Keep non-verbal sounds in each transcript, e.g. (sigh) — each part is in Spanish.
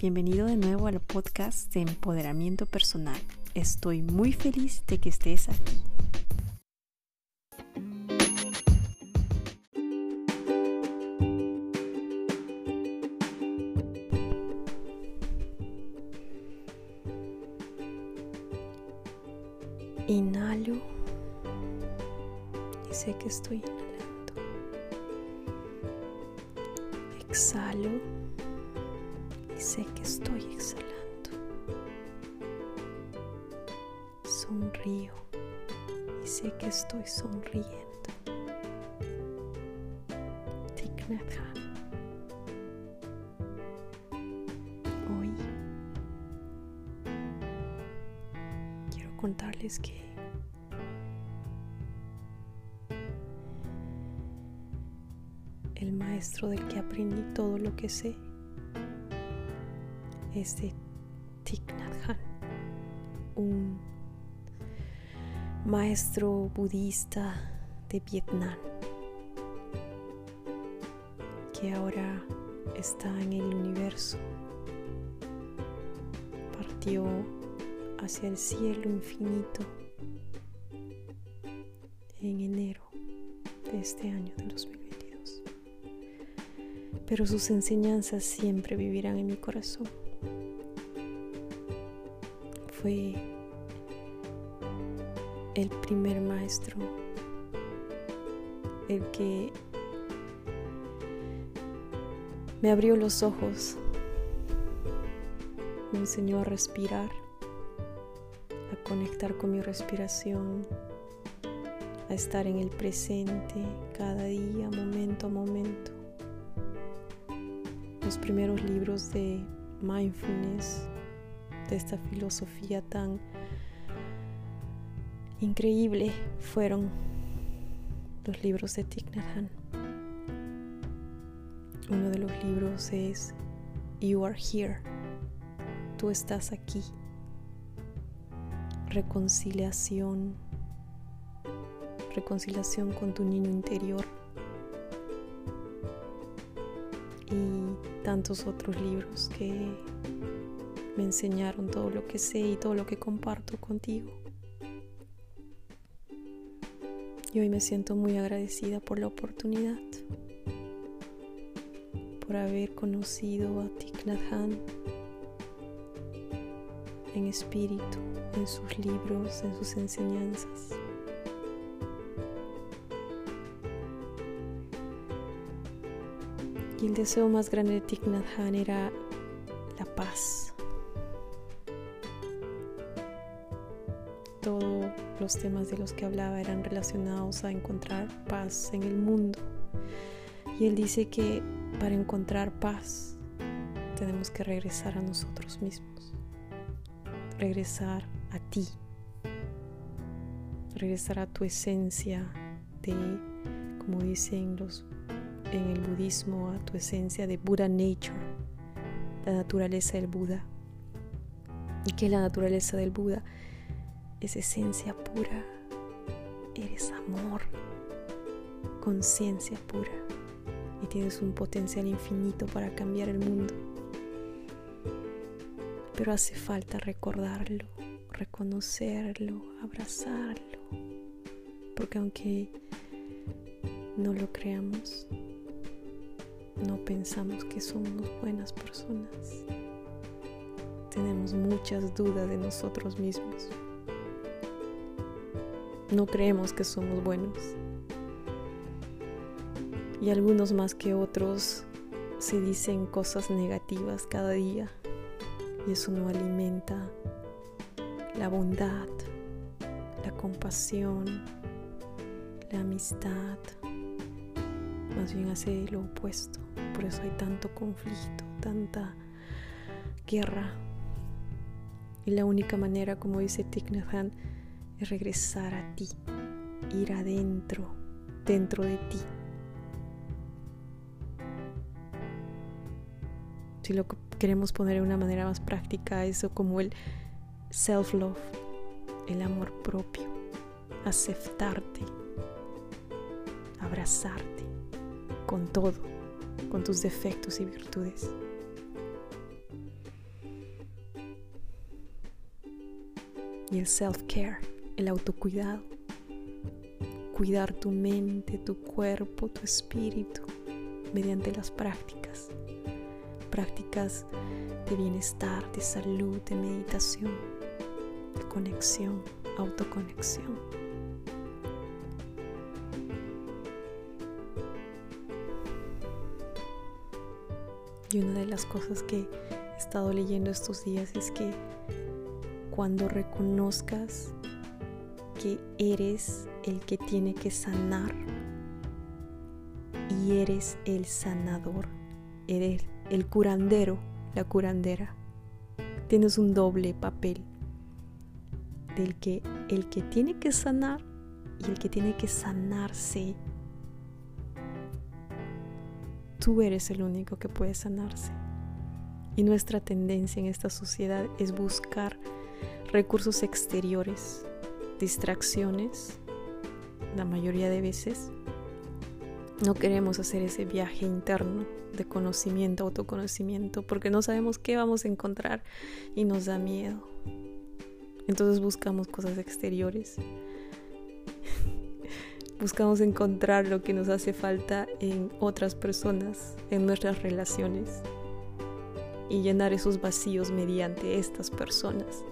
Bienvenido de nuevo al podcast de empoderamiento personal. Estoy muy feliz de que estés aquí. Inhalo y sé que estoy inhalando. Exhalo sé que estoy exhalando. Sonrío y sé que estoy sonriendo. Hoy quiero contarles que el maestro del que aprendí todo lo que sé de Thich Nhat Hanh, un maestro budista de Vietnam que ahora está en el universo. Partió hacia el cielo infinito en enero de este año de 2022. Pero sus enseñanzas siempre vivirán en mi corazón fue el primer maestro, el que me abrió los ojos, me enseñó a respirar, a conectar con mi respiración, a estar en el presente cada día, momento a momento. Los primeros libros de mindfulness de esta filosofía tan increíble fueron los libros de Thich Uno de los libros es You Are Here. Tú estás aquí. Reconciliación. Reconciliación con tu niño interior. Tantos otros libros que me enseñaron todo lo que sé y todo lo que comparto contigo. Y hoy me siento muy agradecida por la oportunidad, por haber conocido a Thich en espíritu, en sus libros, en sus enseñanzas. Y el deseo más grande de Thich Nhat era la paz. Todos los temas de los que hablaba eran relacionados a encontrar paz en el mundo. Y él dice que para encontrar paz tenemos que regresar a nosotros mismos, regresar a ti, regresar a tu esencia de, como dicen los en el budismo, a tu esencia de Buddha Nature, la naturaleza del Buda. ¿Y qué es la naturaleza del Buda? es esencia pura, eres amor, conciencia pura y tienes un potencial infinito para cambiar el mundo. Pero hace falta recordarlo, reconocerlo, abrazarlo, porque aunque no lo creamos, no pensamos que somos buenas personas. tenemos muchas dudas de nosotros mismos. No creemos que somos buenos. Y algunos más que otros se dicen cosas negativas cada día. Y eso no alimenta la bondad, la compasión, la amistad. Más bien hace lo opuesto. Por eso hay tanto conflicto, tanta guerra. Y la única manera, como dice Thich es regresar a ti, ir adentro, dentro de ti. Si lo queremos poner de una manera más práctica, eso como el self-love, el amor propio, aceptarte, abrazarte con todo, con tus defectos y virtudes. Y el self-care, el autocuidado. Cuidar tu mente, tu cuerpo, tu espíritu mediante las prácticas. Prácticas de bienestar, de salud, de meditación, de conexión, autoconexión. Y una de las cosas que he estado leyendo estos días es que cuando reconozcas que eres el que tiene que sanar y eres el sanador, eres el curandero, la curandera. Tienes un doble papel del que el que tiene que sanar y el que tiene que sanarse Tú eres el único que puede sanarse. Y nuestra tendencia en esta sociedad es buscar recursos exteriores, distracciones, la mayoría de veces. No queremos hacer ese viaje interno de conocimiento, autoconocimiento, porque no sabemos qué vamos a encontrar y nos da miedo. Entonces buscamos cosas exteriores buscamos encontrar lo que nos hace falta en otras personas, en nuestras relaciones y llenar esos vacíos mediante estas personas.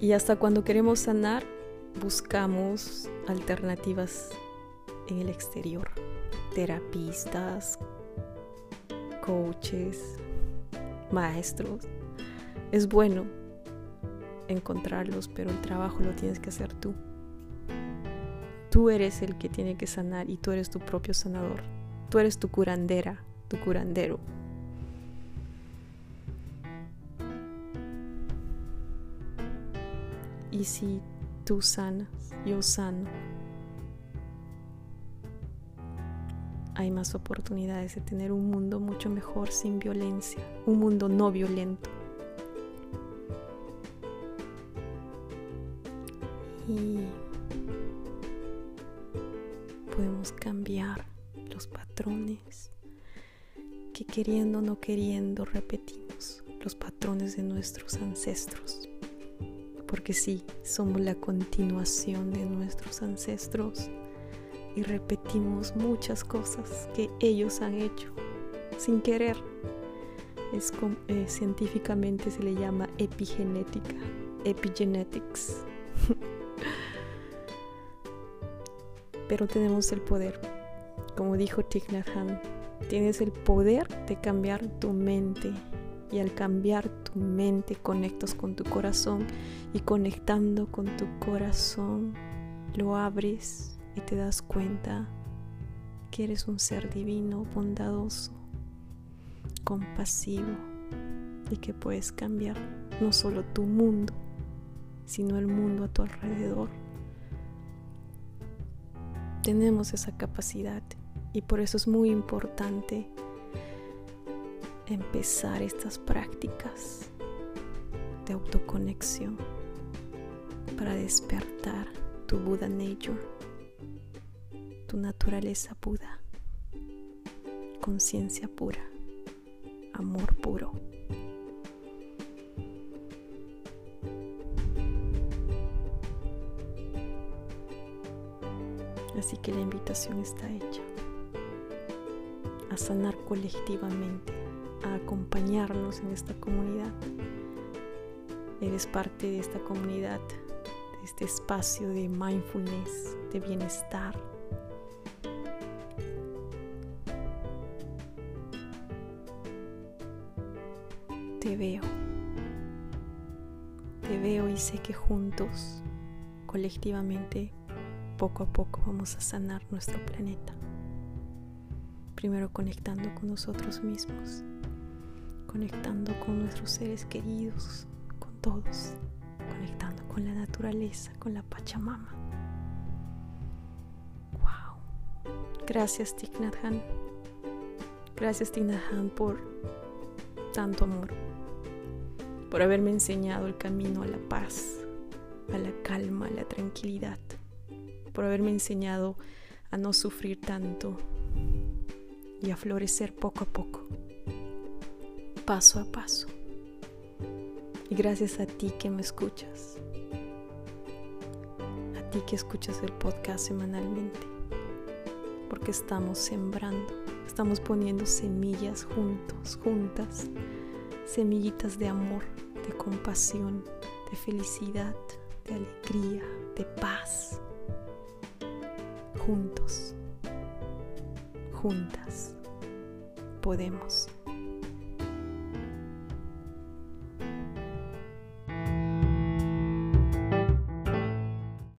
Y hasta cuando queremos sanar, buscamos alternativas en el exterior, terapistas, coaches, maestros. Es bueno encontrarlos, pero el trabajo lo tienes que hacer tú. Tú eres el que tiene que sanar y tú eres tu propio sanador. Tú eres tu curandera, tu curandero. Y si tú sanas, yo sano, hay más oportunidades de tener un mundo mucho mejor sin violencia, un mundo no violento. Y cambiar los patrones que queriendo o no queriendo repetimos, los patrones de nuestros ancestros. Porque sí, somos la continuación de nuestros ancestros y repetimos muchas cosas que ellos han hecho sin querer. Es, eh, científicamente se le llama epigenética, epigenetics. (laughs) pero tenemos el poder. Como dijo Thich Nhat tienes el poder de cambiar tu mente. Y al cambiar tu mente conectas con tu corazón. Y conectando con tu corazón lo abres y te das cuenta que eres un ser divino, bondadoso, compasivo. Y que puedes cambiar no solo tu mundo, sino el mundo a tu alrededor tenemos esa capacidad y por eso es muy importante empezar estas prácticas de autoconexión para despertar tu Buda Nature, tu naturaleza Buda, conciencia pura, amor puro. Así que la invitación está hecha a sanar colectivamente a acompañarnos en esta comunidad. Eres parte de esta comunidad, de este espacio de mindfulness, de bienestar. Te veo. Te veo y sé que juntos, colectivamente, poco a poco vamos a sanar nuestro planeta. Primero conectando con nosotros mismos, conectando con nuestros seres queridos, con todos, conectando con la naturaleza, con la Pachamama. Wow. Gracias Thich Gracias Thich por tanto amor, por haberme enseñado el camino a la paz, a la calma, a la tranquilidad por haberme enseñado a no sufrir tanto y a florecer poco a poco, paso a paso. Y gracias a ti que me escuchas, a ti que escuchas el podcast semanalmente, porque estamos sembrando, estamos poniendo semillas juntos, juntas, semillitas de amor, de compasión, de felicidad, de alegría, de paz juntos, juntas, podemos.